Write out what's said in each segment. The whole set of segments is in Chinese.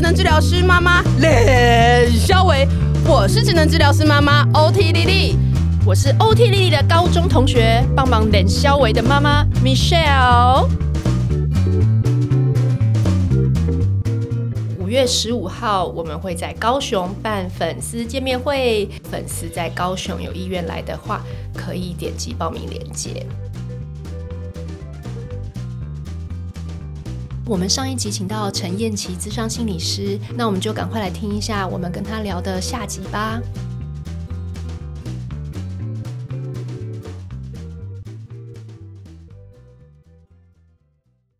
职能治疗师妈妈 冷肖维，我是职能治疗师妈妈 OT 丽丽，我是 OT 丽丽的高中同学，帮忙冷肖维的妈妈 Michelle。五月十五号，我们会在高雄办粉丝见面会，粉丝在高雄有意愿来的话，可以点击报名链接。我们上一集请到陈燕琪资商心理师，那我们就赶快来听一下我们跟他聊的下集吧。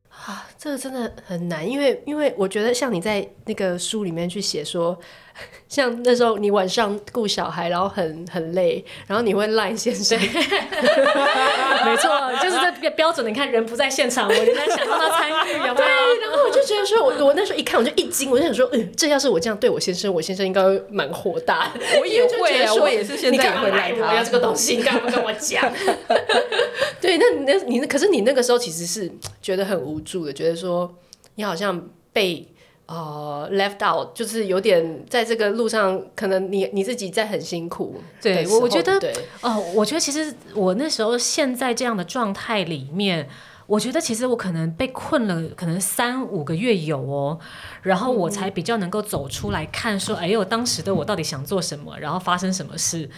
啊，这个真的很难，因为因为我觉得像你在那个书里面去写说。像那时候你晚上顾小孩，然后很很累，然后你会赖先生。没错，就是这个标准。你看人不在现场，我就在想让他参与，有没有？对，然后我就觉得说，我我那时候一看我就一惊，我就想说，嗯，这要是我这样对我先生，我先生应该会蛮火大。我也会啊，我也是现在也会赖他，我要这个东西，你干嘛跟我讲？对，那你那你可是你那个时候其实是觉得很无助的，觉得说你好像被。哦、uh，left out 就是有点在这个路上，可能你你自己在很辛苦。对，我我觉得，哦，我觉得其实我那时候现在这样的状态里面，我觉得其实我可能被困了，可能三五个月有哦，然后我才比较能够走出来看说，哎呦，当时的我到底想做什么，然后发生什么事。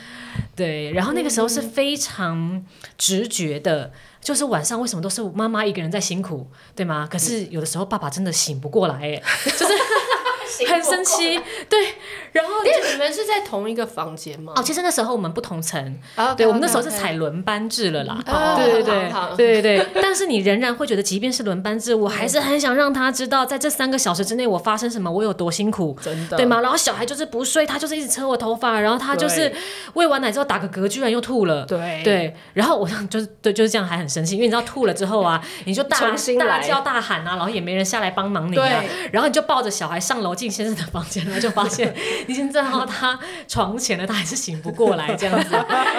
对，然后那个时候是非常直觉的。就是晚上为什么都是妈妈一个人在辛苦，对吗？可是有的时候爸爸真的醒不过来，哎，就是。很生气，对，然后因为你们是在同一个房间吗？哦，其实那时候我们不同层，okay, 对，我们那时候是采轮班制了啦，哦、对对对，对对对。但是你仍然会觉得，即便是轮班制，我还是很想让他知道，在这三个小时之内我发生什么，我有多辛苦，真的，对吗？然后小孩就是不睡，他就是一直扯我头发，然后他就是喂完奶之后打个嗝，居然又吐了，对。对。然后我就是对就是这样，还很生气，因为你知道吐了之后啊，你就大大叫大喊啊，然后也没人下来帮忙你啊，然后你就抱着小孩上楼进先生的房间。然后就发现 已经站到他床前了，他还是醒不过来这样子。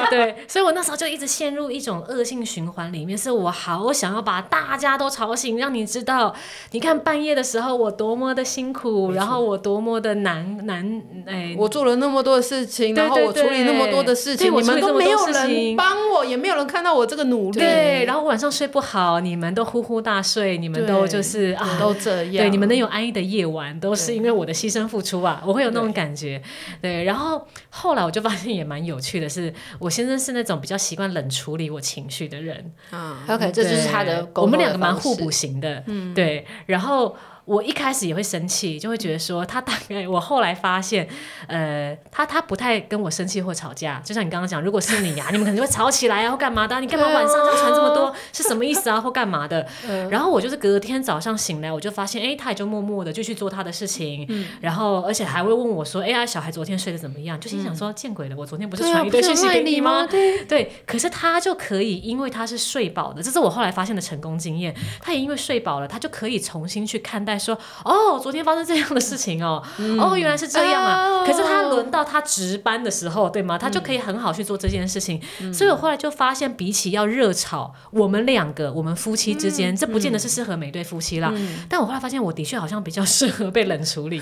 对，所以我那时候就一直陷入一种恶性循环里面，是我好想要把大家都吵醒，让你知道，你看半夜的时候我多么的辛苦，然后我多么的难难哎，我做了那么多的事情，然后我处理那么多的事情，你们都没有人帮我，也没有人看到我这个努力。对，然后晚上睡不好，你们都呼呼大睡，你们都就是啊，都这样。对，你们能有安逸的夜晚，都是因为我的牺牲付出啊。我会有那种感觉，对，对，然后后来我就发现也蛮有趣的是，我先生是那种比较习惯冷处理我情绪的人，啊，OK，这就是他的，我们两个蛮互补型的，嗯，对，然后。我一开始也会生气，就会觉得说他大概。我后来发现，呃，他他不太跟我生气或吵架。就像你刚刚讲，如果是你呀、啊，你们可能就会吵起来啊，或干嘛的？你干嘛晚上就传这么多？是什么意思啊？或干嘛的？然后我就是隔天早上醒来，我就发现，哎，他也就默默的就去做他的事情。然后而且还会问我说，哎呀，小孩昨天睡得怎么样？就心想说，见鬼了，我昨天不是传一堆信息给你吗？对对。可是他就可以，因为他是睡饱的，这是我后来发现的成功经验。他也因为睡饱了，他就可以重新去看待。说哦，昨天发生这样的事情哦，嗯、哦，原来是这样啊。哦、可是他轮到他值班的时候，对吗？他就可以很好去做这件事情。嗯、所以我后来就发现，比起要热吵，我们两个，我们夫妻之间，嗯、这不见得是适合每对夫妻啦。嗯、但我后来发现，我的确好像比较适合被冷处理，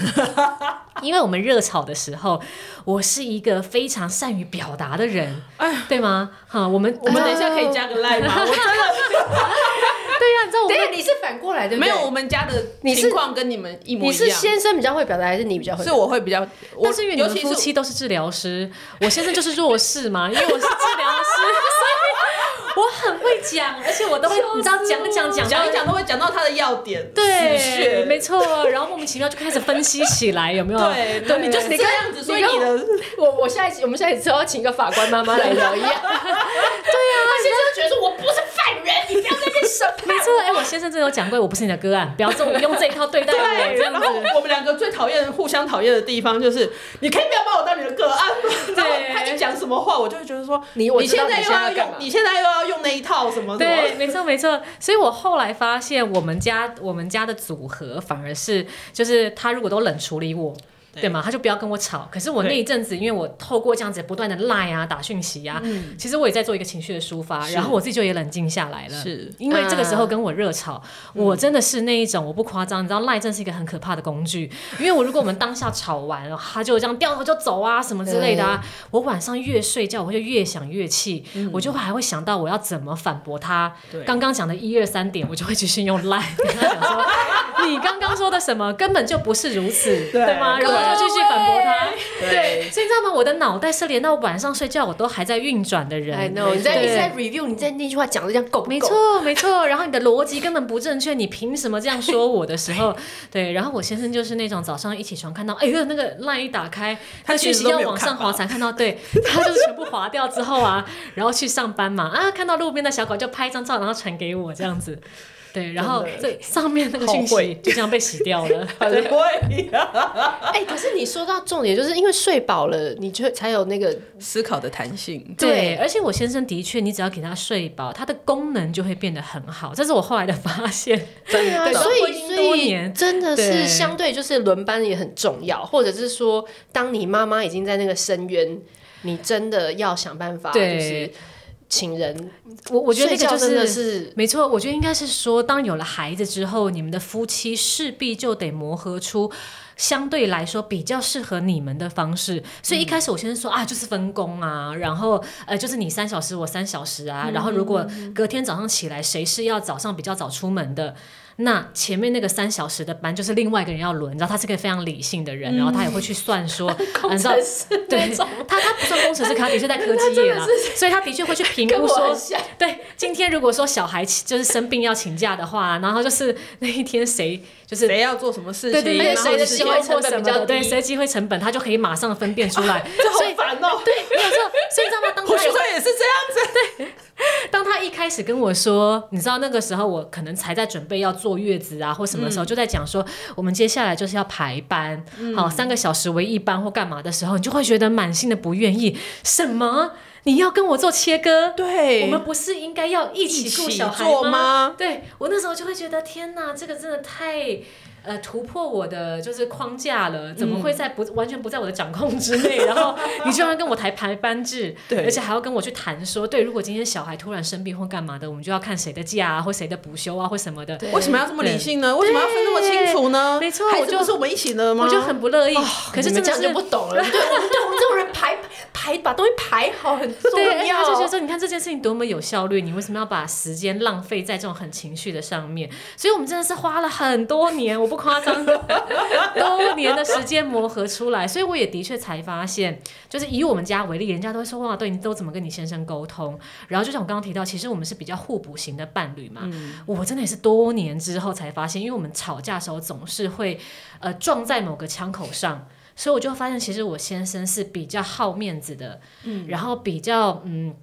因为我们热吵的时候，我是一个非常善于表达的人，哎，对吗？哈，我们我们等一下可以加个 line 吗？我真的。对呀、啊，你知道我们，对，你是反过来的，没有我们家的情况跟你们一模一样。你是先生比较会表达，还是你比较会？是我会比较，但是因为你们夫妻都是治疗师，我先生就是弱势嘛，因为我是治疗师。所以我很会讲，而且我都会，你知道，讲讲讲讲一讲都会讲到他的要点。对，没错。然后莫名其妙就开始分析起来，有没有？对，对，你就是这样子。所以你的，我我下一期我们下一次要请一个法官妈妈来聊一样。对呀，他先生觉得说我不是犯人，你不要在那边审判。没错，哎，我先生真的有讲过，我不是你的个案，不要这么用这一套对待我。然后我们两个最讨厌、互相讨厌的地方就是，你可以不要把我当你的个案吗？对，他一讲什么话，我就会觉得说，你你现在又要用，你现在又要。用那一套什么，什么？对，没错没错。所以我后来发现，我们家我们家的组合反而是，就是他如果都冷处理我，对吗？他就不要跟我吵。可是我那一阵子，因为我透过这样子不断的赖啊、打讯息啊，其实我也在做一个情绪的抒发，然后我自己就也冷静下来了。是，因为这个时候跟我热吵，我真的是那一种，我不夸张，你知道赖真是一个很可怕的工具。因为我如果我们当下吵完了，他就这样掉头就走啊什么之类的啊，我晚上越睡觉我就越想越气，我就还会想到我要怎么反驳他。刚刚讲的一二三点，我就会继续用赖跟他讲说，你刚刚说的什么根本就不是如此，对吗？然继续反驳他。对，所以你知道吗？我的脑袋是连到晚上睡觉我都还在运转的人。I know，你在你在 review，你在那句话讲的这样够不够？没错，没错。然后你的逻辑根本不正确，你凭什么这样说我的时候？对，然后我先生就是那种早上一起床看到，哎呦，那个 line 一打开，他讯息要往上滑才看到，对，他就是全部划掉之后啊，然后去上班嘛，啊，看到路边的小狗就拍一张照，然后传给我这样子。对，然后这上面那个讯息就这样被洗掉了。很会呀！哎，可是你说到重点，就是因为睡饱了，你就才有那个思考的弹性。对，对，而且我先生的确，你只要给他睡饱，他的功能就会变得很好。这是我后来的发现。对啊，所以所以真的是相对就是轮班也很重要，或者是说，当你妈妈已经在那个深渊，你真的要想办法，就是。情人，我我觉得这个就是是没错。我觉得应该是说，当有了孩子之后，你们的夫妻势必就得磨合出相对来说比较适合你们的方式。所以一开始我先说啊，就是分工啊，然后呃，就是你三小时，我三小时啊。然后如果隔天早上起来，谁是要早上比较早出门的？那前面那个三小时的班就是另外一个人要轮，你知道他是个非常理性的人，嗯、然后他也会去算说，你知道，对，他他不算工程师，他的确在科技业啦，所以他的确会去评估说，对，今天如果说小孩就是生病要请假的话，然后就是那一天谁就是谁要做什么事情，对对对，谁的机会成本比较低，对，谁机会成本，他就可以马上分辨出来，这好烦哦，对，没有错，所以你知道吗？当我学生也是这样子，对。当他一开始跟我说，你知道那个时候我可能才在准备要坐月子啊，或什么时候，就在讲说我们接下来就是要排班，好三个小时为一班或干嘛的时候，你就会觉得满心的不愿意。什么？你要跟我做切割？对，我们不是应该要一起顾小孩吗？对，我那时候就会觉得天哪，这个真的太。呃，突破我的就是框架了，怎么会在不、嗯、完全不在我的掌控之内？然后你居然跟我谈排班制，对，而且还要跟我去谈说，对，如果今天小孩突然生病或干嘛的，我们就要看谁的假啊，或谁的补休啊，或什么的。为什么要这么理性呢？为什么要分那么清楚呢？没错，我就是我们一起的吗？我就很不乐意。哦、可是这样就不懂了。对，对我们这种人排排把东西排好很重要。就觉得说，你看这件事情多么有效率，你为什么要把时间浪费在这种很情绪的上面？所以我们真的是花了很多年。我。不夸张，多年的时间磨合出来，所以我也的确才发现，就是以我们家为例，人家都会说哇，对你都怎么跟你先生沟通？然后就像我刚刚提到，其实我们是比较互补型的伴侣嘛。嗯、我真的也是多年之后才发现，因为我们吵架的时候总是会呃撞在某个枪口上，所以我就发现，其实我先生是比较好面子的，嗯、然后比较嗯。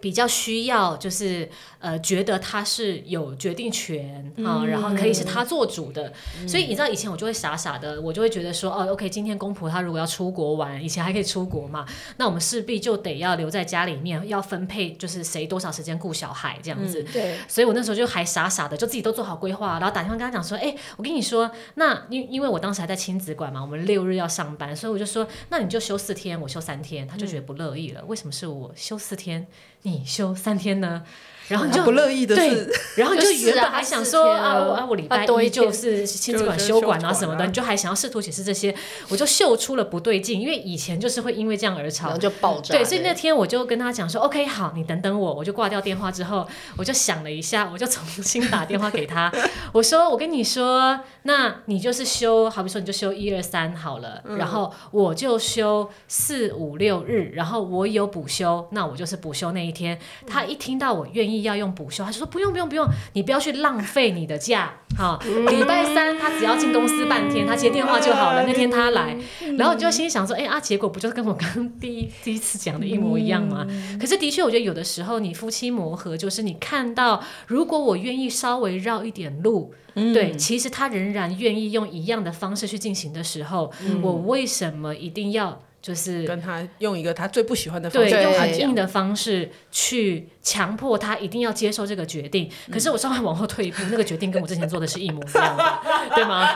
比较需要就是呃，觉得他是有决定权啊，然后可以是他做主的。所以你知道以前我就会傻傻的，我就会觉得说，哦，OK，今天公婆他如果要出国玩，以前还可以出国嘛，那我们势必就得要留在家里面，要分配就是谁多少时间顾小孩这样子。对。所以我那时候就还傻傻的，就自己都做好规划，然后打电话跟他讲说，哎，我跟你说，那因因为我当时还在亲子馆嘛，我们六日要上班，所以我就说，那你就休四天，我休三天，他就觉得不乐意了。为什么是我休四天？你休三天呢？然后你就不乐意的对，然后你就原本还想说啊，啊，我礼拜一就是亲子馆休馆啊什么的，你就还想要试图解释这些，我就嗅出了不对劲，因为以前就是会因为这样而吵，就爆炸。对，所以那天我就跟他讲说，OK，好，你等等我，我就挂掉电话之后，我就想了一下，我就重新打电话给他，我说，我跟你说，那你就是休，好比说你就休一二三好了，然后我就休四五六日，然后我有补休，那我就是补休那一天。他一听到我愿意。要用补休，他就说不用不用不用，你不要去浪费你的假。好，礼拜三他只要进公司半天，他接电话就好了。那天他来，然后你就心里想说，哎啊，结果不就是跟我刚刚 第一第一次讲的一模一样吗？可是的确，我觉得有的时候你夫妻磨合，就是你看到，如果我愿意稍微绕一点路，对，其实他仍然愿意用一样的方式去进行的时候，我为什么一定要？就是跟他用一个他最不喜欢的方式，对，用很硬的方式去强迫他一定要接受这个决定。可是我稍微往后退一步，那个决定跟我之前做的是一模一样的，对吗？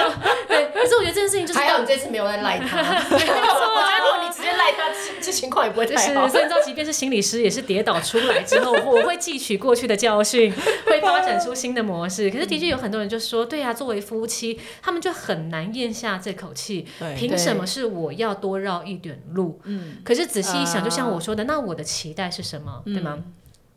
对。可是我觉得这件事情就是，还好你这次没有在赖他。我觉得如果你直接赖他，这情况也不会太好。所以你知道，即便是心理师，也是跌倒出来之后，我会汲取过去的教训，会发展出新的模式。可是的确有很多人就说，对呀、啊，作为夫妻，他们就很难咽下这口气。凭什么是我要多绕一点路？嗯，可是仔细一想，就像我说的，那我的期待是什么？对吗？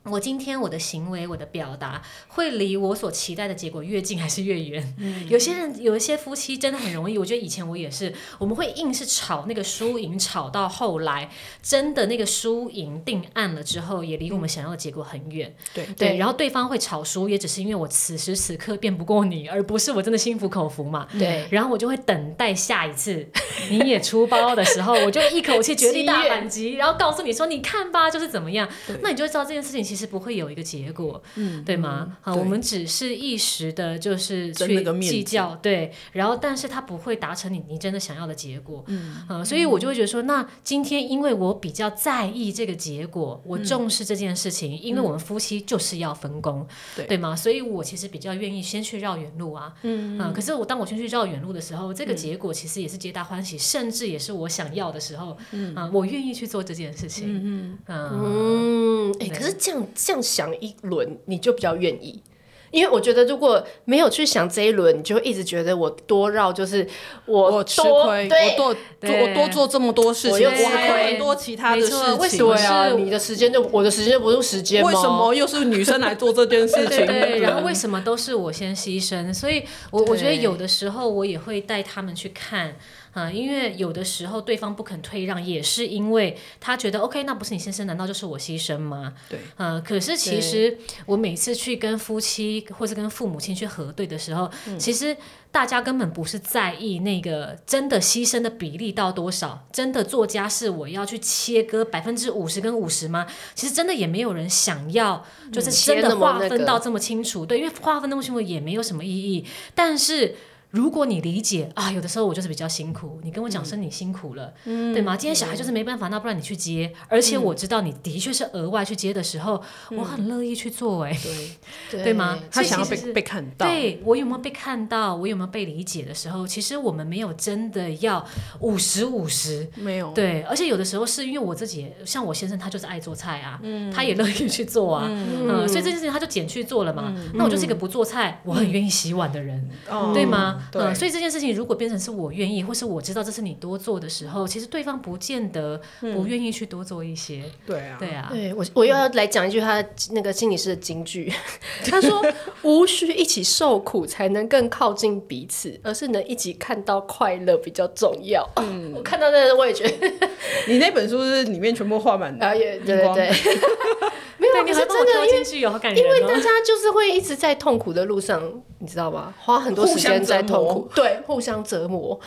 我今天我的行为，我的表达会离我所期待的结果越近还是越远？嗯，有些人有一些夫妻真的很容易，我觉得以前我也是，我们会硬是吵那个输赢，吵到后来真的那个输赢定案了之后，也离我们想要的结果很远。对对，然后对方会吵输，也只是因为我此时此刻辩不过你，而不是我真的心服口服嘛。对，然后我就会等待下一次 你也出包的时候，我就一口气绝地大反击，然后告诉你说，你看吧，就是怎么样，那你就会知道这件事情其实。是不会有一个结果，嗯，对吗？好，我们只是一时的，就是去计较，对，然后，但是他不会达成你你真的想要的结果，嗯，所以我就会觉得说，那今天因为我比较在意这个结果，我重视这件事情，因为我们夫妻就是要分工，对，对吗？所以我其实比较愿意先去绕远路啊，嗯，可是我当我先去绕远路的时候，这个结果其实也是皆大欢喜，甚至也是我想要的时候，嗯，我愿意去做这件事情，嗯嗯，哎，可是这样。这样想一轮，你就比较愿意，因为我觉得如果没有去想这一轮，你就会一直觉得我多绕就是我，我吃亏，我多我多做这么多事情，我又吃亏很多其他的事情。为什么是你的时间就我的时间就不是时间吗？为什么又是女生来做这件事情？对，对，对，然后为什么都是我先牺牲？所以我我觉得有的时候我也会带他们去看。啊，因为有的时候对方不肯退让，也是因为他觉得 OK，那不是你先生，难道就是我牺牲吗？对，啊，可是其实我每次去跟夫妻或是跟父母亲去核对的时候，嗯，其实大家根本不是在意那个真的牺牲的比例到多少，真的做家事我要去切割百分之五十跟五十吗？其实真的也没有人想要，就是真的划分到这么清楚，对，因为划分那么清楚也没有什么意义，但是。如果你理解啊，有的时候我就是比较辛苦，你跟我讲声你辛苦了，嗯、对吗？今天小孩就是没办法，那不然你去接，而且我知道你的确是额外去接的时候，嗯、我很乐意去做，哎，对，对。吗？他想要被被看到，对我有没有被看到，我有没有被理解的时候，其实我们没有真的要五十五十，没有，对，而且有的时候是因为我自己，像我先生他就是爱做菜啊，嗯、他也乐意去做啊，嗯，嗯，所以这件事情他就减去做了嘛，嗯、那我就是一个不做菜，我很愿意洗碗的人，嗯、对吗？对嗯，所以这件事情如果变成是我愿意，或是我知道这是你多做的时候，其实对方不见得不愿意去多做一些。嗯、对啊，对啊。对我，我又要来讲一句他那个心理师的金句，他说：“无需一起受苦才能更靠近彼此，而是能一起看到快乐比较重要。”嗯，我看到那个我也觉得，你那本书是里面全部画满的，啊，也对对对。没有，你是真的，因为因为大家就是会一直在痛苦的路上，你知道吗？花很多时间在痛苦，对，互相折磨。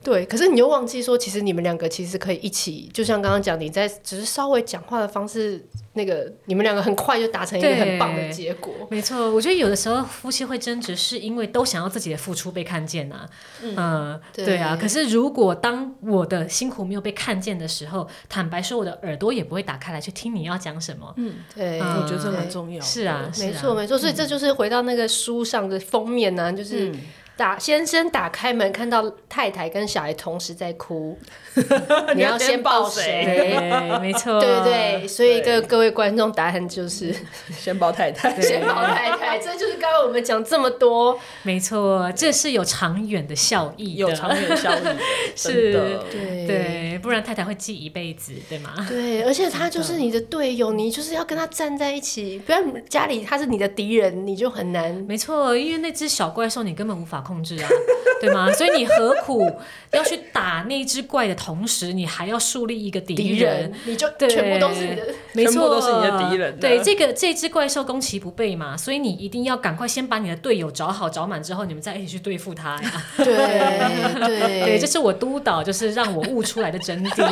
对，可是你又忘记说，其实你们两个其实可以一起，就像刚刚讲，你在只是稍微讲话的方式，那个你们两个很快就达成一个很棒的结果。没错，我觉得有的时候夫妻会争执，是因为都想要自己的付出被看见啊。嗯，呃、对，对啊。可是如果当我的辛苦没有被看见的时候，坦白说，我的耳朵也不会打开来去听你要讲什么。嗯，对，嗯、我觉得这很重要。是啊，没错，没错。所以这就是回到那个书上的封面呢、啊，就是。嗯打先生打开门，看到太太跟小孩同时在哭，你要先抱谁？没错，对对对。所以各各位观众，答案就是先抱太太，先抱太太。这就是刚刚我们讲这么多，没错，这是有长远的效益，有长远效益，是，对对，不然太太会记一辈子，对吗？对，而且他就是你的队友，你就是要跟他站在一起，不然家里他是你的敌人，你就很难。没错，因为那只小怪兽，你根本无法。控制啊，对吗？所以你何苦要去打那只怪的同时，你还要树立一个敌人？你就全部都是你的，没错，都是你的敌人。对，这个这只怪兽攻其不备嘛，所以你一定要赶快先把你的队友找好找满之后，你们再一起去对付他呀。对 对对，这是我督导，就是让我悟出来的真谛。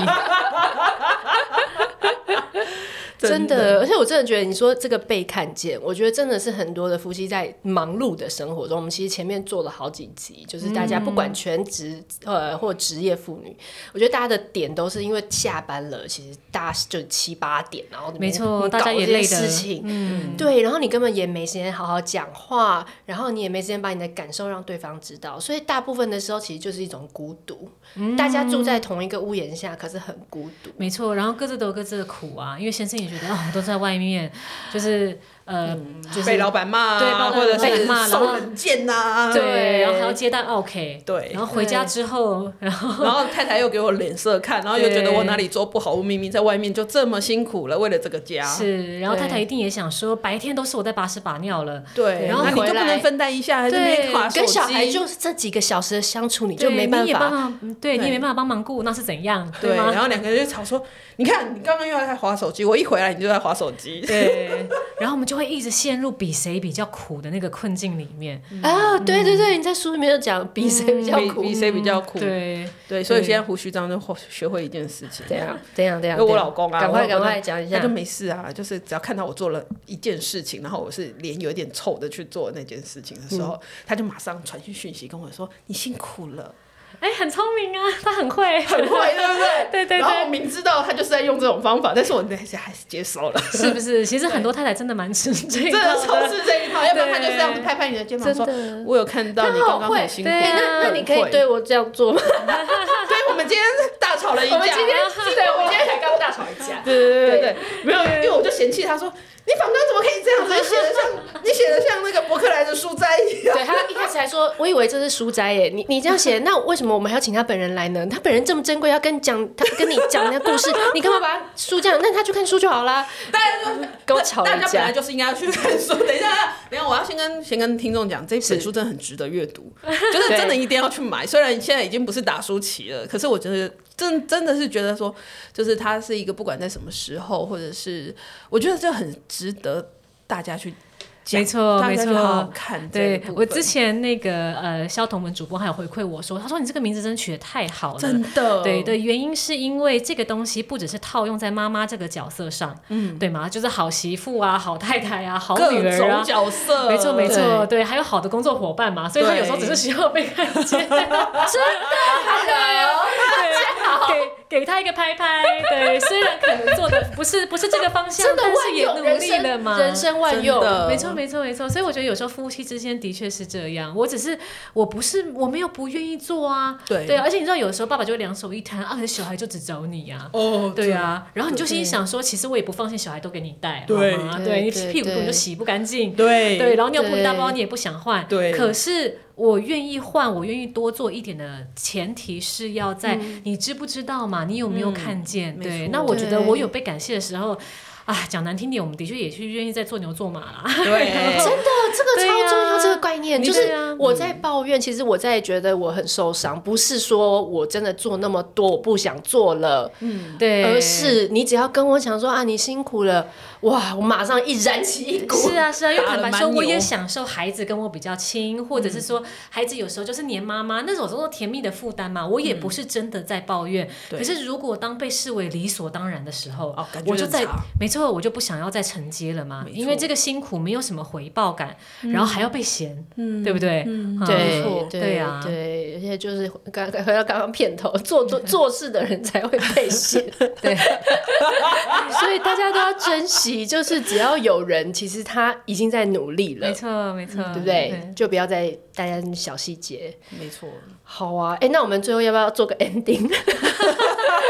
真的，而且我真的觉得你说这个被看见，我觉得真的是很多的夫妻在忙碌的生活中，我们其实前面做了好几集，就是大家不管全职、嗯、呃或职业妇女，我觉得大家的点都是因为下班了，其实大家就七八点，然后没错，大家也累的事情，嗯，对，然后你根本也没时间好好讲话，然后你也没时间把你的感受让对方知道，所以大部分的时候其实就是一种孤独，嗯、大家住在同一个屋檐下，可是很孤独，没错，然后各自都有各自的苦啊，因为先生也哦，都在外面，就是。呃，就是被老板骂，对，或者是受冷箭呐，对，然后还要接待 OK，对，然后回家之后，然后然后太太又给我脸色看，然后又觉得我哪里做不好，我明明在外面就这么辛苦了，为了这个家。是，然后太太一定也想说，白天都是我在把屎把尿了，对，然后你就不能分担一下，对，跟小孩就是这几个小时的相处，你就没办法，对，你也没办法帮忙顾，那是怎样？对，然后两个人就吵说，你看你刚刚又在划手机，我一回来你就在划手机，对，然后我们就会一直陷入。比谁比较苦的那个困境里面。啊，对对对，你在书里面有讲比谁比较苦，比谁比较苦，对。对，所以现在胡须张就学会一件事情，这样这样这样，因为我老公啊，赶快赶快讲一下，他就没事啊，就是只要看到我做了一件事情，然后我是脸有点臭的去做那件事情的时候，他就马上传讯讯息跟我说：“你辛苦了。”哎，很聪明啊，他很会，很会，对不对？对对。然后我明知道他就是在用这种方法，但是我那些还是接受了，是不是？其实很多太太真的蛮吃这一套，真的超吃这一套，要不然他就这样子拍拍你的肩膀说：“我有看到你刚刚很辛苦。”那那你可以对我这样做吗？对，我们今天大吵了一架。我们今天对，我们今天才刚大吵一架。对对对对对，没有，因为我就嫌弃他说。你反纲怎么可以这样子？你写的像你写的像那个博客来的书斋一样。对，他一开始还说，我以为这是书斋耶。你你这样写，那为什么我们还要请他本人来呢？他本人这么珍贵，要跟讲他跟你讲那个故事，你干嘛把书这样？那他去看书就好啦。大家就跟我吵一架。大家本来就是应该要去看书。等一下，等一下，我要先跟先跟听众讲，这本书真的很值得阅读，就是真的一定要去买。虽然现在已经不是打书期了，可是我觉得真真的是觉得说，就是它是一个不管在什么时候，或者是我觉得这很值得。大家去，没错没错，好好看。对，我之前那个呃，肖彤文主播还有回馈我说，他说你这个名字真的取得太好了，真的。对的原因是因为这个东西不只是套用在妈妈这个角色上，嗯，对吗？就是好媳妇啊，好太太啊，好女儿啊，角色，没错没错，对，还有好的工作伙伴嘛，所以他有时候只是需要被看见，真的，好的，给。他一个拍拍，对，虽然可能做的不是不是这个方向，但是也努力了嘛，人生万用，没错没错没错。所以我觉得有时候夫妻之间的确是这样，我只是我不是我没有不愿意做啊，对。对，而且你知道有时候爸爸就会两手一摊，啊，小孩就只找你呀，哦，对啊，然后你就心里想说，其实我也不放心小孩都给你带，对对，你屁股根本就洗不干净，对。对，然后尿布一大包你也不想换，对，可是。我愿意换，我愿意多做一点的前提是要在你知不知道嘛？你有没有看见？对，那我觉得我有被感谢的时候，啊，讲难听点，我们的确也是愿意在做牛做马啦。对，真的，这个超重要，这个概念就是我在抱怨，其实我在觉得我很受伤，不是说我真的做那么多，我不想做了，嗯，对，而是你只要跟我讲说啊，你辛苦了。哇！我马上一燃起一股。是啊是啊，因为坦白说，我也享受孩子跟我比较亲，或者是说孩子有时候就是黏妈妈，那种叫做甜蜜的负担嘛。我也不是真的在抱怨，可是如果当被视为理所当然的时候，我就在没错，我就不想要再承接了嘛。因为这个辛苦没有什么回报感，然后还要被嫌，对不对？对对呀，对，而且就是刚回到刚刚片头，做做 做事的人才会被嫌，对，所以大家都要珍惜。就是只要有人，其实他已经在努力了。没错，没错，对不对？就不要再大家小细节。没错。好啊，哎，那我们最后要不要做个 ending？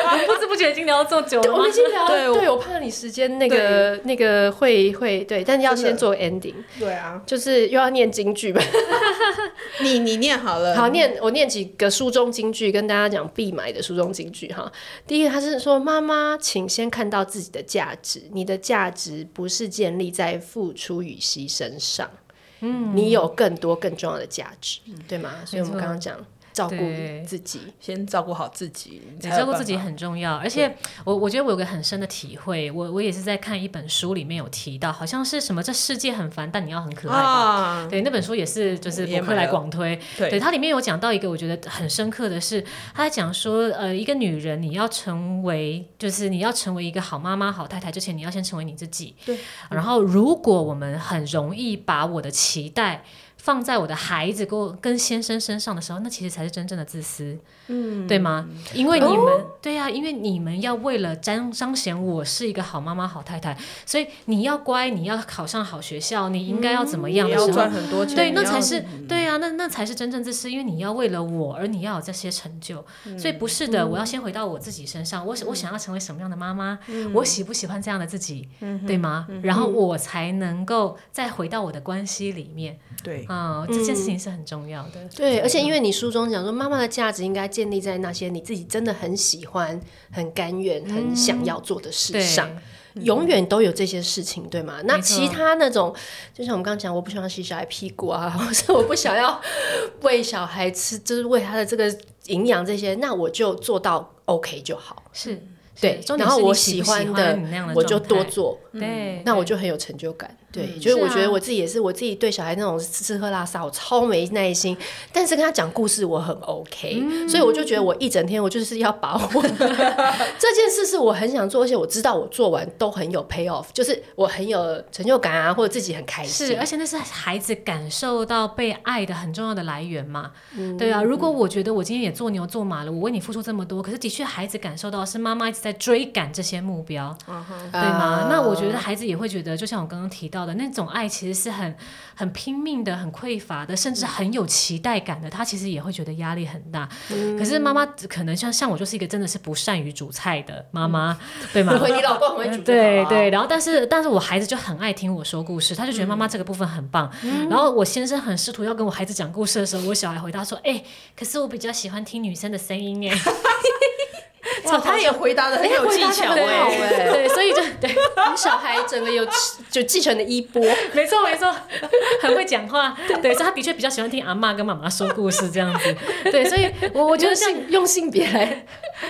我们不知不觉已经聊这么久了。我们已经聊，对，我怕你时间那个那个会会对，但是要先做 ending。对啊，就是又要念京剧吧？你你念好了，好念，我念几个书中京剧，跟大家讲必买的书中京剧哈。第一个，他是说：“妈妈，请先看到自己的价值，你的价值不是建立在付出与牺牲上，嗯，你有更多更重要的价值，对吗？”所以我们刚刚讲。照顾自己，先照顾好自己，你照顾自己很重要。而且我我觉得我有个很深的体会，我我也是在看一本书里面有提到，好像是什么这世界很烦，但你要很可爱吧？啊、对，那本书也是就是博客来广推，对，对，它里面有讲到一个我觉得很深刻的是，他在讲说，呃，一个女人你要成为，就是你要成为一个好妈妈、好太太之前，你要先成为你自己。对，然后如果我们很容易把我的期待。放在我的孩子跟跟先生身上的时候，那其实才是真正的自私，嗯，对吗？因为你们，哦、对呀、啊，因为你们要为了彰彰显我是一个好妈妈、好太太，所以你要乖，你要考上好学校，你应该要怎么样的时候，赚很多钱，对，那才是，对呀、啊，那那才是真正自私，因为你要为了我而你要有这些成就，嗯、所以不是的，嗯、我要先回到我自己身上，我我想要成为什么样的妈妈，嗯、我喜不喜欢这样的自己，嗯、对吗？嗯、然后我才能够再回到我的关系里面，对。哦，这件事情是很重要的。嗯、对，而且因为你书中讲说，妈妈的价值应该建立在那些你自己真的很喜欢、很甘愿、很想要做的事上，嗯、永远都有这些事情，对吗？那其他那种，就像我们刚刚讲，我不想要洗小孩屁股啊，或者我不想要喂小孩吃，就是喂他的这个营养这些，那我就做到 OK 就好。是。对，然后我喜欢的我就多做，对，那我就很有成就感。对，就是我觉得我自己也是，我自己对小孩那种吃吃喝拉撒，我超没耐心。但是跟他讲故事，我很 OK，所以我就觉得我一整天我就是要把握 这件事，是我很想做，而且我知道我做完都很有 pay off，就是我很有成就感啊，或者自己很开心。是，而且那是孩子感受到被爱的很重要的来源嘛。对啊，如果我觉得我今天也做牛做马了，我为你付出这么多，可是的确孩子感受到是妈妈一直在追赶这些目标，对吗？那我觉得孩子也会觉得，就像我刚刚提到的。那种爱其实是很很拼命的、很匮乏的，甚至很有期待感的。他其实也会觉得压力很大。嗯、可是妈妈可能像像我，就是一个真的是不善于煮菜的妈妈，嗯、对吗？你老公很会煮菜。对对，然后但是但是我孩子就很爱听我说故事，他就觉得妈妈这个部分很棒。嗯、然后我先生很试图要跟我孩子讲故事的时候，我小孩回答说：“哎、欸，可是我比较喜欢听女生的声音。”哎。哇，他也回答的很有技巧哎，对，所以就对，小孩整个有就继承的衣钵，没错没错，很会讲话，对，所以他的确比较喜欢听阿妈跟妈妈说故事这样子，对，所以我我觉得像用性别来，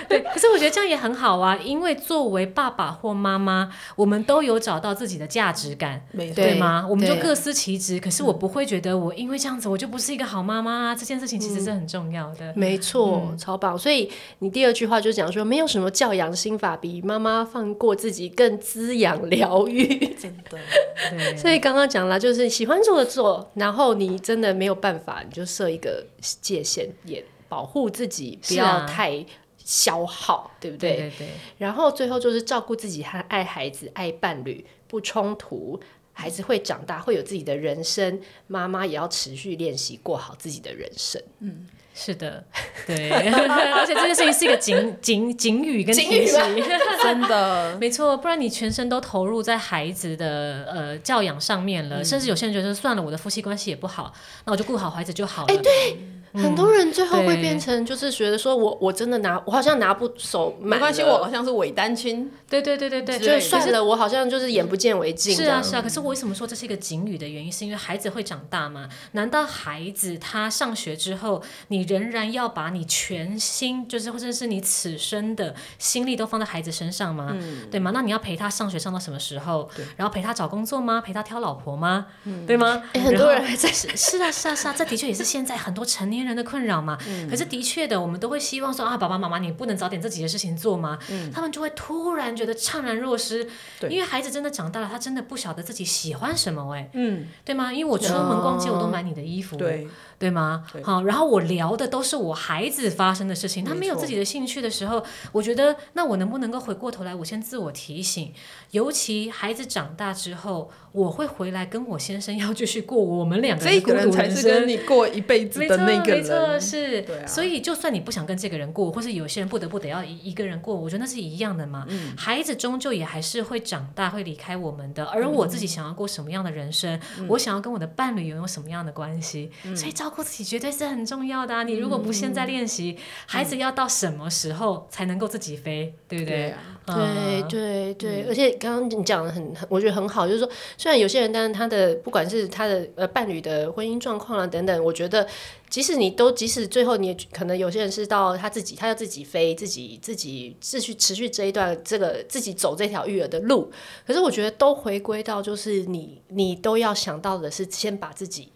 对，可是我觉得这样也很好啊，因为作为爸爸或妈妈，我们都有找到自己的价值感，对吗？我们就各司其职，可是我不会觉得我因为这样子我就不是一个好妈妈啊，这件事情其实是很重要的，没错，超棒，所以你第二句话就讲说。没有什么教养心法比妈妈放过自己更滋养疗愈，真的。对，所以刚刚讲了，就是喜欢做的做，然后你真的没有办法，你就设一个界限，也保护自己，不要太消耗，对不对？对对对。然后最后就是照顾自己和爱孩子、爱伴侣，不冲突，孩子会长大，会有自己的人生，妈妈也要持续练习过好自己的人生。嗯。是的，对，而且这件事情是一个警警警语跟提醒，真的没错，不然你全身都投入在孩子的呃教养上面了，嗯、甚至有些人觉得算了，我的夫妻关系也不好，那我就顾好孩子就好了。哎，对。很多人最后会变成就是觉得说我我真的拿我好像拿不手，没关系，我好像是伪单亲，对对对对对，就算了，我好像就是眼不见为净。是啊是啊，可是我为什么说这是一个警语的原因，是因为孩子会长大嘛？难道孩子他上学之后，你仍然要把你全心就是或者是你此生的心力都放在孩子身上吗？对吗？那你要陪他上学上到什么时候？然后陪他找工作吗？陪他挑老婆吗？对吗？很多人还在是是啊是啊是啊，这的确也是现在很多成年人的困扰嘛，可是的确的，我们都会希望说啊，爸爸妈妈，你不能找点自己的事情做吗？他们就会突然觉得怅然若失，因为孩子真的长大了，他真的不晓得自己喜欢什么哎，嗯，对吗？因为我出门逛街，我都买你的衣服，对对吗？好，然后我聊的都是我孩子发生的事情，他没有自己的兴趣的时候，我觉得那我能不能够回过头来，我先自我提醒，尤其孩子长大之后，我会回来跟我先生要继续过我们两个人孤独人生，这个人才是跟你过一辈子的那个人。没错，没错，是。啊、所以，就算你不想跟这个人过，或是有些人不得不得要一一个人过，我觉得那是一样的嘛。嗯、孩子终究也还是会长大，会离开我们的。而我自己想要过什么样的人生，嗯、我想要跟我的伴侣拥有什么样的关系，嗯、所以照顾自己绝对是很重要的啊。你如果不现在练习，嗯、孩子要到什么时候才能够自己飞，对不对？对啊对对对，而且刚刚你讲的很，我觉得很好，就是说，虽然有些人，但是他的不管是他的呃伴侣的婚姻状况啊等等，我觉得即使你都，即使最后你也可能有些人是到他自己，他要自己飞，自己自己继续持续这一段这个自己走这条育儿的路。可是我觉得都回归到就是你你都要想到的是先把自己。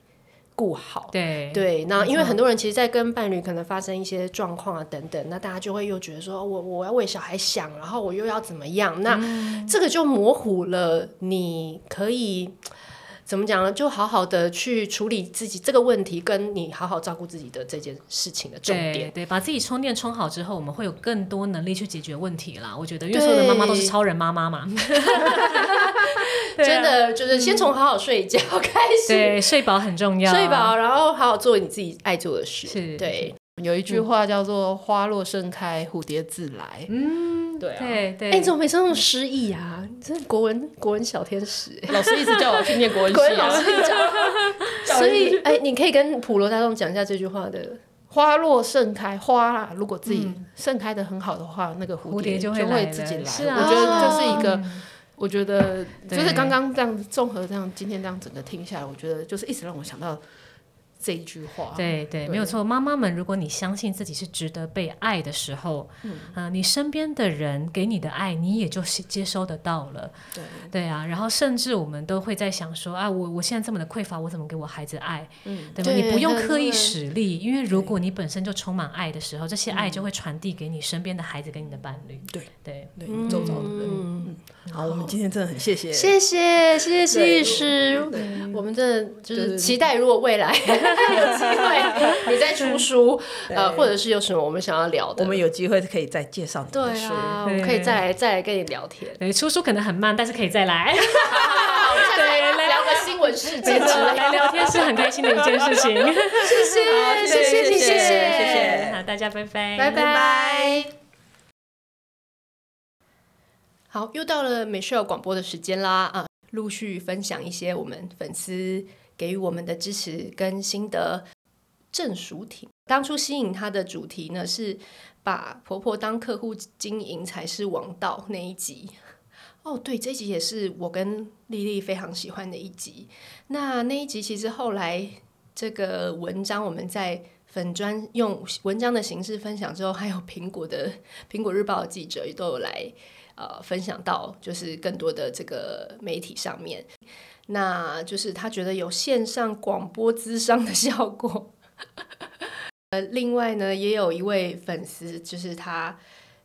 顾好，对对，那因为很多人其实，在跟伴侣可能发生一些状况啊等等，那大家就会又觉得说，我我要为小孩想，然后我又要怎么样？那、嗯、这个就模糊了，你可以怎么讲呢？就好好的去处理自己这个问题，跟你好好照顾自己的这件事情的重点。对，对，把自己充电充好之后，我们会有更多能力去解决问题啦。我觉得，因为所有的妈妈都是超人妈妈嘛。真的就是先从好好睡觉开始，对，睡饱很重要，睡饱，然后好好做你自己爱做的事。是，对，有一句话叫做“花落盛开，蝴蝶自来”。嗯，对对对。哎，你怎么每次那么诗意啊？你真的国文国文小天使，老师一直叫我去念国文系啊。所以，哎，你可以跟普罗大众讲一下这句话的“花落盛开”，花如果自己盛开的很好的话，那个蝴蝶就会自己来。我觉得这是一个。我觉得就是刚刚这样综合这样，今天这样整个听下来，我觉得就是一直让我想到。这一句话，对对，对没有错。妈妈们，如果你相信自己是值得被爱的时候，嗯，呃、你身边的人给你的爱，你也就接收得到了。对对啊，然后甚至我们都会在想说啊，我我现在这么的匮乏，我怎么给我孩子爱？嗯，对吧？你不用刻意使力，因为如果你本身就充满爱的时候，这些爱就会传递给你身边的孩子跟你的伴侣。对对对，周遭的人。嗯，好，我们今天真的很谢谢，谢谢谢谢谢医师，我们真的就是期待，如果未来。有机会，你再出书，呃，或者是有什么我们想要聊的，我们有机会可以再介绍你的书。对啊，我们可以再来再来跟你聊天。对，出书可能很慢，但是可以再来。对，来聊个新闻事件来聊天是很开心的一件事情。谢谢，谢谢，谢谢，谢谢。好，大家拜拜，拜拜。好，又到了 Michelle 广播的时间啦啊！陆续分享一些我们粉丝。给予我们的支持跟心得。郑淑婷当初吸引她的主题呢，是把婆婆当客户经营才是王道那一集。哦，对，这一集也是我跟丽丽非常喜欢的一集。那那一集其实后来这个文章我们在粉专用文章的形式分享之后，还有苹果的 苹果日报的记者也都有来呃分享到，就是更多的这个媒体上面。那就是他觉得有线上广播咨商的效果。呃，另外呢，也有一位粉丝，就是他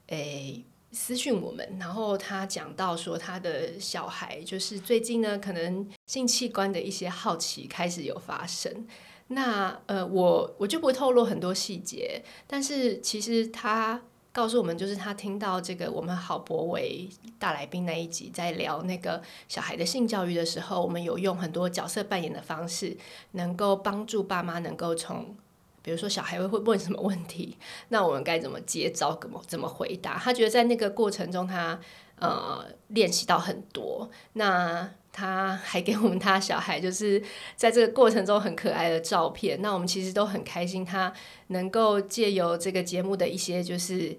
诶、私讯我们，然后他讲到说，他的小孩就是最近呢，可能性器官的一些好奇开始有发生。那呃，我我就不透露很多细节，但是其实他。告诉我们，就是他听到这个我们郝柏维大来宾那一集，在聊那个小孩的性教育的时候，我们有用很多角色扮演的方式，能够帮助爸妈能够从，比如说小孩会会问什么问题，那我们该怎么接招，怎么怎么回答？他觉得在那个过程中，他呃练习到很多。那他还给我们他小孩，就是在这个过程中很可爱的照片。那我们其实都很开心，他能够借由这个节目的一些就是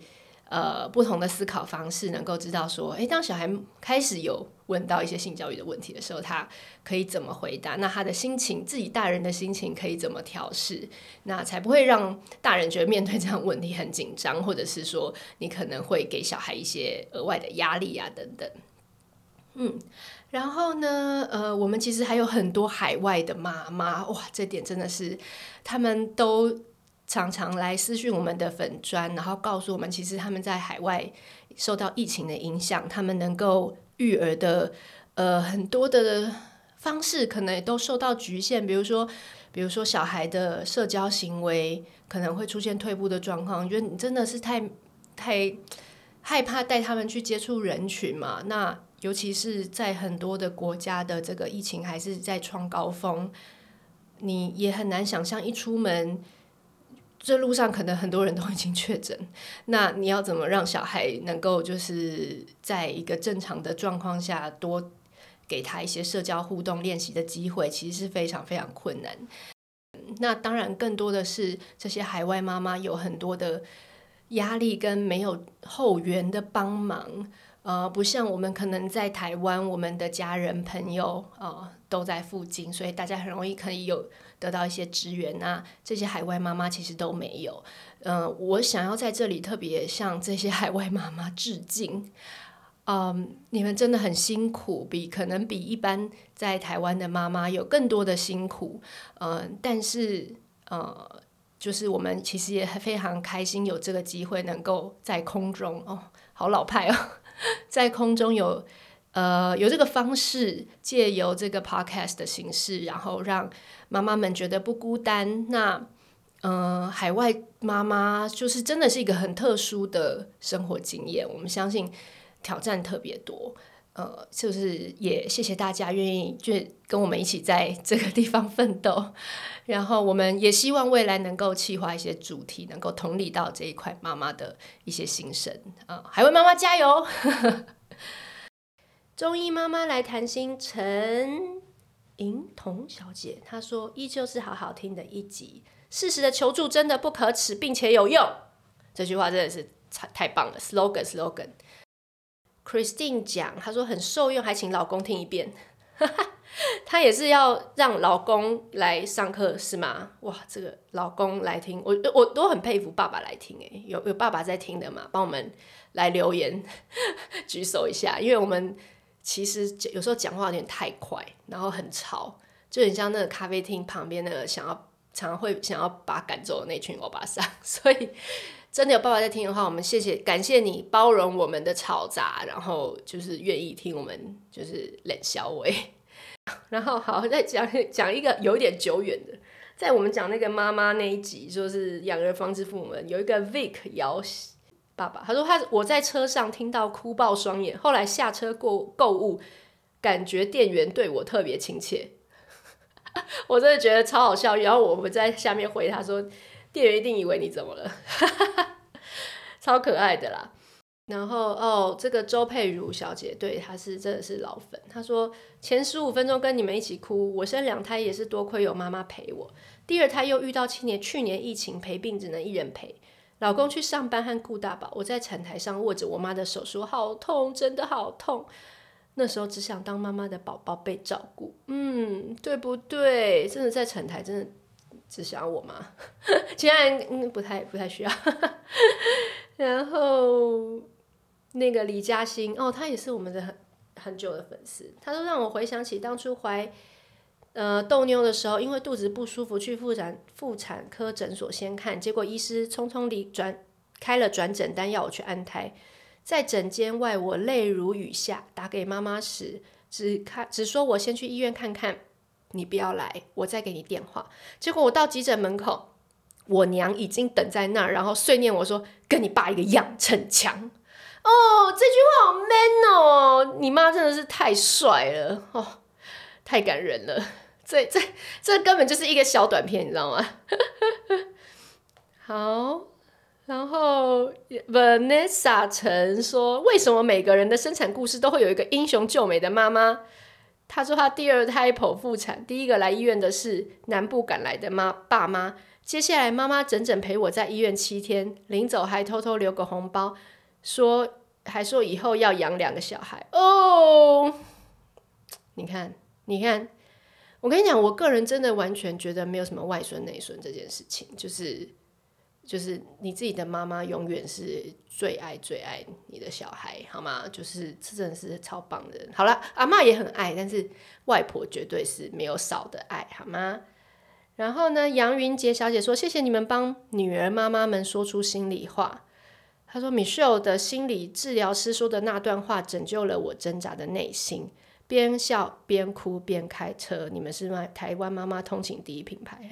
呃不同的思考方式，能够知道说，诶，当小孩开始有问到一些性教育的问题的时候，他可以怎么回答？那他的心情，自己大人的心情可以怎么调试？那才不会让大人觉得面对这样问题很紧张，或者是说你可能会给小孩一些额外的压力啊等等。嗯。然后呢，呃，我们其实还有很多海外的妈妈，哇，这点真的是，他们都常常来私讯我们的粉砖，然后告诉我们，其实他们在海外受到疫情的影响，他们能够育儿的，呃，很多的方式可能也都受到局限，比如说，比如说小孩的社交行为可能会出现退步的状况，我觉得你真的是太太害怕带他们去接触人群嘛，那。尤其是在很多的国家的这个疫情还是在创高峰，你也很难想象一出门，这路上可能很多人都已经确诊，那你要怎么让小孩能够就是在一个正常的状况下多给他一些社交互动练习的机会，其实是非常非常困难。那当然更多的是这些海外妈妈有很多的压力跟没有后援的帮忙。呃，不像我们可能在台湾，我们的家人朋友呃都在附近，所以大家很容易可以有得到一些支援啊。这些海外妈妈其实都没有。嗯、呃，我想要在这里特别向这些海外妈妈致敬。嗯，你们真的很辛苦，比可能比一般在台湾的妈妈有更多的辛苦。嗯、但是呃，就是我们其实也非常开心有这个机会能够在空中哦，好老派哦。在空中有，呃，有这个方式，借由这个 podcast 的形式，然后让妈妈们觉得不孤单。那，呃，海外妈妈就是真的是一个很特殊的生活经验。我们相信挑战特别多，呃，就是也谢谢大家愿意就跟我们一起在这个地方奋斗。然后我们也希望未来能够企划一些主题，能够同理到这一块妈妈的一些心声啊！海外妈妈加油！中医妈妈来谈心，陈银彤小姐她说：“依旧是好好听的一集，适时的求助真的不可耻，并且有用。”这句话真的是太太棒了，slogan slogan。Christine 讲，她说很受用，还请老公听一遍。她也是要让老公来上课是吗？哇，这个老公来听，我我都很佩服爸爸来听诶，有有爸爸在听的吗？帮我们来留言 举手一下，因为我们其实有时候讲话有点太快，然后很吵，就很像那个咖啡厅旁边那个想要常常会想要把赶走的那群欧巴桑，所以真的有爸爸在听的话，我们谢谢感谢你包容我们的吵杂，然后就是愿意听我们就是冷笑话。然后好，再讲讲一个有点久远的，在我们讲那个妈妈那一集，就是养儿防止父母们，有一个 Vic 摇爸爸，他说他我在车上听到哭爆双眼，后来下车购购物，感觉店员对我特别亲切，我真的觉得超好笑。然后我们在下面回他说，店员一定以为你怎么了，超可爱的啦。然后哦，这个周佩如小姐，对，她是真的是老粉。她说前十五分钟跟你们一起哭，我生两胎也是多亏有妈妈陪我。第二胎又遇到去年去年疫情陪病，只能一人陪。老公去上班和顾大宝，我在产台上握着我妈的手说好痛，真的好痛。那时候只想当妈妈的宝宝被照顾，嗯，对不对？真的在产台，真的只想我妈。其他人嗯不太不太需要。然后。那个李嘉欣哦，他也是我们的很很久的粉丝。他说让我回想起当初怀呃豆妞的时候，因为肚子不舒服去妇产妇产科诊所先看，结果医师匆匆离转开了转诊单要我去安胎，在诊间外我泪如雨下，打给妈妈时只看只说我先去医院看看，你不要来，我再给你电话。结果我到急诊门口，我娘已经等在那儿，然后碎念我说跟你爸一个样，逞强。哦，这句话好 man 哦！你妈真的是太帅了哦，太感人了。这这这根本就是一个小短片，你知道吗？好，然后 Vanessa 陈说，为什么每个人的生产故事都会有一个英雄救美的妈妈？她说她第二胎剖腹产，第一个来医院的是南部赶来的妈爸妈，接下来妈妈整整陪我在医院七天，临走还偷偷留个红包。说还说以后要养两个小孩哦，你看，你看，我跟你讲，我个人真的完全觉得没有什么外孙内孙这件事情，就是就是你自己的妈妈永远是最爱最爱你的小孩，好吗？就是这真的是超棒的。好了，阿嬷也很爱，但是外婆绝对是没有少的爱，好吗？然后呢，杨云杰小姐说：“谢谢你们帮女儿妈妈们说出心里话。”她说：“Michelle 的心理治疗师说的那段话，拯救了我挣扎的内心。边笑边哭边开车，你们是台湾妈妈通勤第一品牌。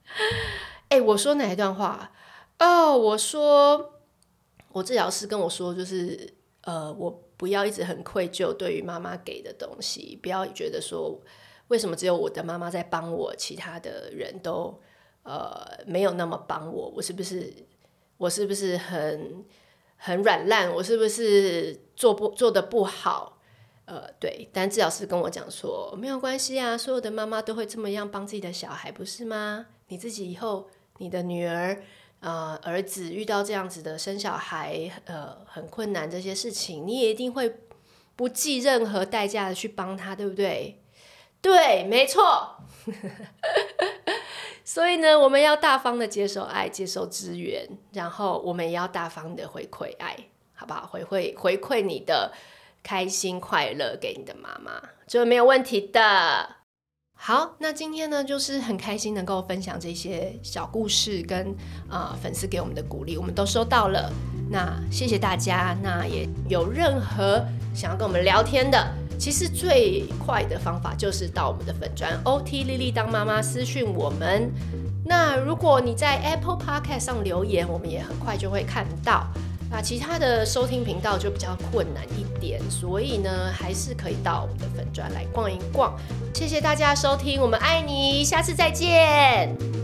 ”哎，我说哪一段话？哦，我说我治疗师跟我说，就是呃，我不要一直很愧疚对于妈妈给的东西，不要觉得说为什么只有我的妈妈在帮我，其他的人都呃没有那么帮我，我是不是？我是不是很很软烂？我是不是做不做得不好？呃，对。但治疗师跟我讲说，没有关系啊，所有的妈妈都会这么样帮自己的小孩，不是吗？你自己以后，你的女儿呃儿子遇到这样子的生小孩呃很困难这些事情，你也一定会不计任何代价的去帮他，对不对？对，没错。所以呢，我们要大方的接受爱，接受支援，然后我们也要大方的回馈爱，好不好？回馈回馈你的开心快乐给你的妈妈，这没有问题的。好，那今天呢，就是很开心能够分享这些小故事跟啊、粉丝给我们的鼓励，我们都收到了。那谢谢大家。那也有任何想要跟我们聊天的，其实最快的方法就是到我们的粉专 OT 莉莉当妈妈私讯我们。那如果你在 Apple Podcast 上留言，我们也很快就会看到。那其他的收听频道就比较困难一点，所以呢，还是可以到我们的粉专来逛一逛。谢谢大家收听，我们爱你，下次再见。